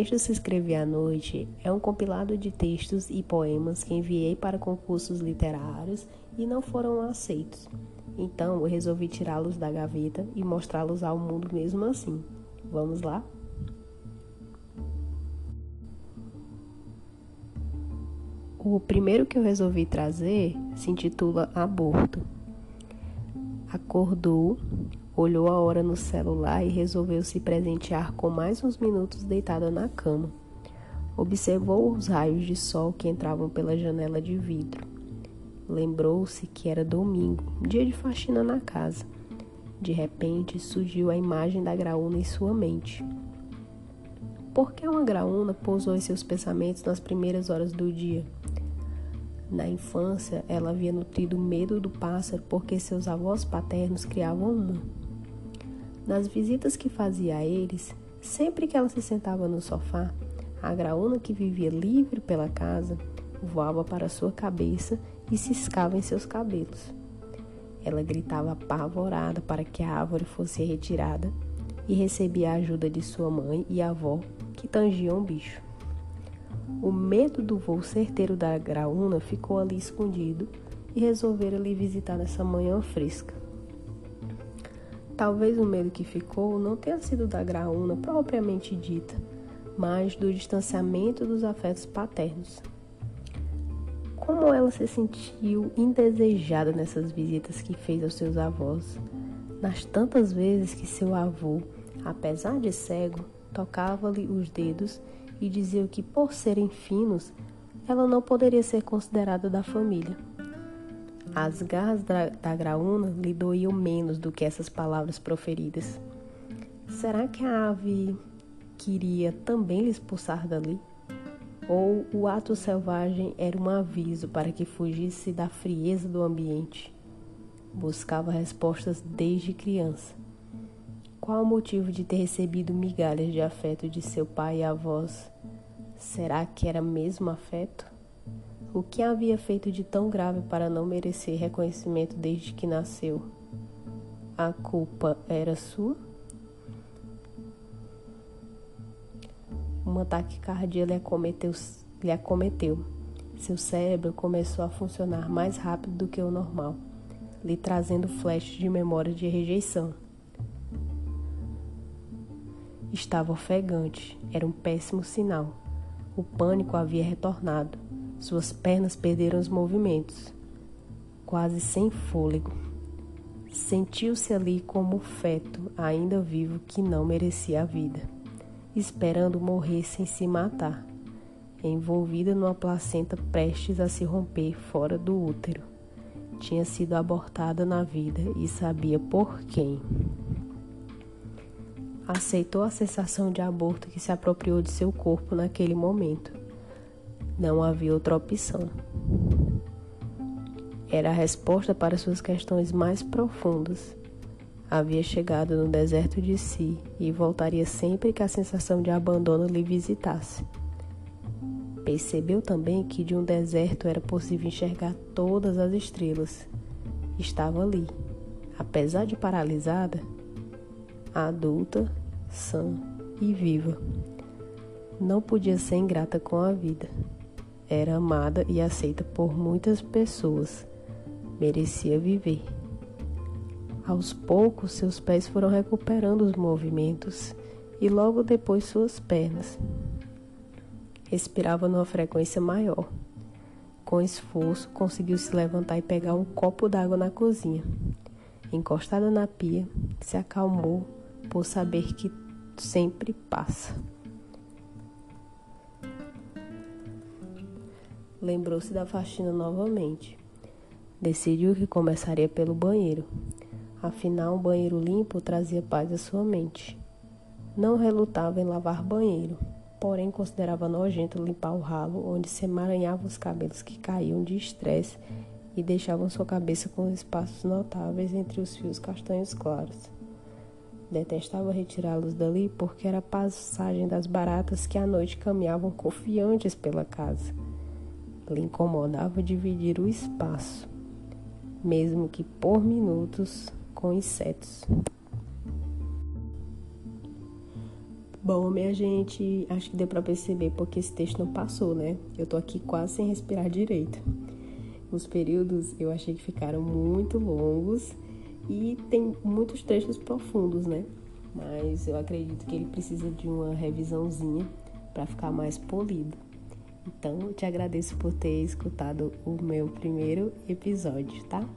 texto se escrevia à noite é um compilado de textos e poemas que enviei para concursos literários e não foram aceitos. Então eu resolvi tirá-los da gaveta e mostrá-los ao mundo mesmo assim. Vamos lá? O primeiro que eu resolvi trazer se intitula Aborto. Acordou, olhou a hora no celular e resolveu se presentear com mais uns minutos deitada na cama. Observou os raios de sol que entravam pela janela de vidro. Lembrou-se que era domingo, dia de faxina na casa. De repente surgiu a imagem da graúna em sua mente. Por que uma graúna pousou em seus pensamentos nas primeiras horas do dia? Na infância, ela havia nutrido medo do pássaro porque seus avós paternos criavam uma. Nas visitas que fazia a eles, sempre que ela se sentava no sofá, a graúna que vivia livre pela casa voava para sua cabeça e ciscava em seus cabelos. Ela gritava apavorada para que a árvore fosse retirada e recebia a ajuda de sua mãe e avó, que tangiam o bicho. Medo do voo certeiro da graúna ficou ali escondido e resolveram lhe visitar nessa manhã fresca. Talvez o medo que ficou não tenha sido da graúna propriamente dita, mas do distanciamento dos afetos paternos. Como ela se sentiu indesejada nessas visitas que fez aos seus avós, nas tantas vezes que seu avô, apesar de cego, tocava-lhe os dedos e diziam que, por serem finos, ela não poderia ser considerada da família. As garras da, graúna lhe doíam menos do que essas palavras proferidas. Será que a ave queria também lhe expulsar dali? Ou o ato selvagem era um aviso para que fugisse da frieza do ambiente? Buscava respostas desde criança. Qual o motivo de ter recebido migalhas de afeto de seu pai e avós? Será que era mesmo afeto? O que havia feito de tão grave para não merecer reconhecimento desde que nasceu? A culpa era sua? Um ataque cardíaco lhe acometeu, lhe acometeu. Seu cérebro começou a funcionar mais rápido do que o normal, lhe trazendo flashes de memória de rejeição. Estava ofegante, era um péssimo sinal. O pânico havia retornado. Suas pernas perderam os movimentos. Quase sem fôlego. Sentiu-se ali como um feto ainda vivo que não merecia a vida, esperando morrer sem se matar, envolvida numa placenta prestes a se romper fora do útero. Tinha sido abortada na vida e sabia por quem aceitou a sensação de aborto que se apropriou de seu corpo naquele momento. Não havia outra opção. Era a resposta para suas questões mais profundas. Havia chegado no deserto de si e voltaria sempre que a sensação de abandono lhe visitasse. Percebeu também que de um deserto era possível enxergar todas as estrelas. Estava ali, apesar de paralisada, adulta sã e viva. Não podia ser ingrata com a vida. Era amada e aceita por muitas pessoas. Merecia viver. Aos poucos, seus pés foram recuperando os movimentos e logo depois suas pernas. Respirava numa frequência maior. Com esforço, conseguiu se levantar e pegar um copo d'água na cozinha. Encostada na pia, se acalmou por saber que sempre passa. Lembrou-se da faxina novamente. Decidiu que começaria pelo banheiro. Afinal, um banheiro limpo trazia paz à sua mente. Não relutava em lavar banheiro, porém considerava nojento limpar o ralo onde se emaranhavam os cabelos que caíam de estresse e deixavam sua cabeça com espaços notáveis entre os fios castanhos claros. Detestava retirá-los dali porque era a passagem das baratas que à noite caminhavam confiantes pela casa. Lhe incomodava dividir o espaço, mesmo que por minutos, com insetos. Bom, minha gente, acho que deu para perceber porque esse texto não passou, né? Eu tô aqui quase sem respirar direito. Os períodos eu achei que ficaram muito longos e tem muitos trechos profundos, né? Mas eu acredito que ele precisa de uma revisãozinha para ficar mais polido. Então, eu te agradeço por ter escutado o meu primeiro episódio, tá?